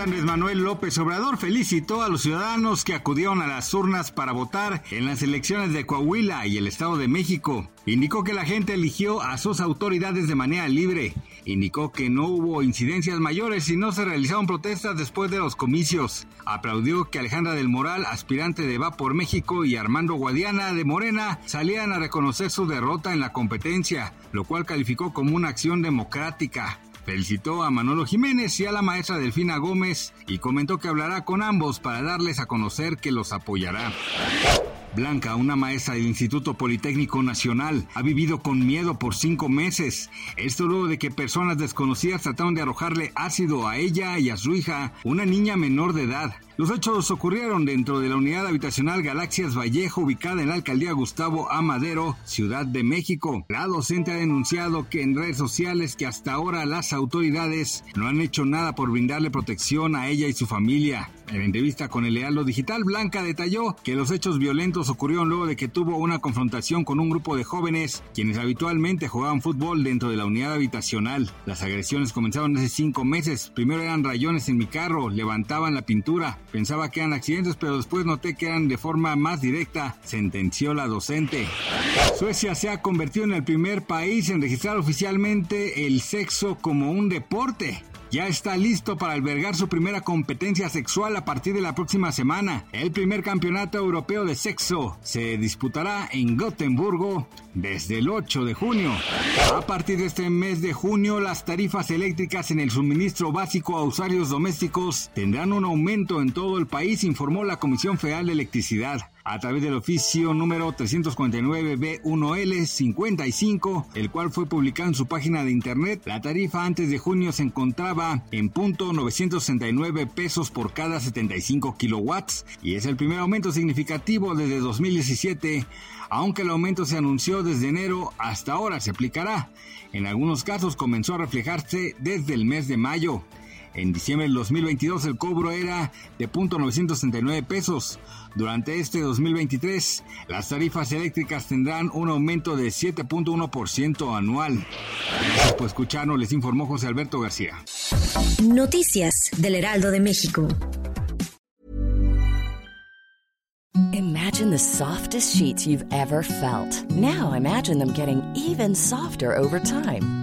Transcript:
Andrés Manuel López Obrador felicitó a los ciudadanos que acudieron a las urnas para votar en las elecciones de Coahuila y el Estado de México. Indicó que la gente eligió a sus autoridades de manera libre. Indicó que no hubo incidencias mayores y no se realizaron protestas después de los comicios. Aplaudió que Alejandra del Moral, aspirante de Va por México, y Armando Guadiana de Morena salían a reconocer su derrota en la competencia, lo cual calificó como una acción democrática. Felicitó a Manolo Jiménez y a la maestra Delfina Gómez y comentó que hablará con ambos para darles a conocer que los apoyará. Blanca, una maestra del Instituto Politécnico Nacional, ha vivido con miedo por cinco meses. Esto luego de que personas desconocidas trataron de arrojarle ácido a ella y a su hija, una niña menor de edad. Los hechos ocurrieron dentro de la unidad habitacional Galaxias Vallejo, ubicada en la alcaldía Gustavo Amadero, Ciudad de México. La docente ha denunciado que en redes sociales que hasta ahora las autoridades no han hecho nada por brindarle protección a ella y su familia. En entrevista con el Lealdo Digital, Blanca detalló que los hechos violentos ocurrieron luego de que tuvo una confrontación con un grupo de jóvenes quienes habitualmente jugaban fútbol dentro de la unidad habitacional. Las agresiones comenzaron hace cinco meses. Primero eran rayones en mi carro, levantaban la pintura. Pensaba que eran accidentes, pero después noté que eran de forma más directa, sentenció la docente. Suecia se ha convertido en el primer país en registrar oficialmente el sexo como un deporte ya está listo para albergar su primera competencia sexual a partir de la próxima semana. El primer campeonato europeo de sexo se disputará en Gotemburgo desde el 8 de junio. A partir de este mes de junio, las tarifas eléctricas en el suministro básico a usuarios domésticos tendrán un aumento en todo el país, informó la Comisión Federal de Electricidad a través del oficio número 349B1L55, el cual fue publicado en su página de internet. La tarifa antes de junio se encontraba en punto 969 pesos por cada 75 kilowatts y es el primer aumento significativo desde 2017, aunque el aumento se anunció desde enero hasta ahora se aplicará. En algunos casos comenzó a reflejarse desde el mes de mayo. En diciembre del 2022 el cobro era de .969 pesos. Durante este 2023, las tarifas eléctricas tendrán un aumento de 7.1% anual. Gracias por escucharnos, les informó José Alberto García. Noticias del Heraldo de México. Imagine the softest sheets you've ever felt. Now imagine them getting even softer over time.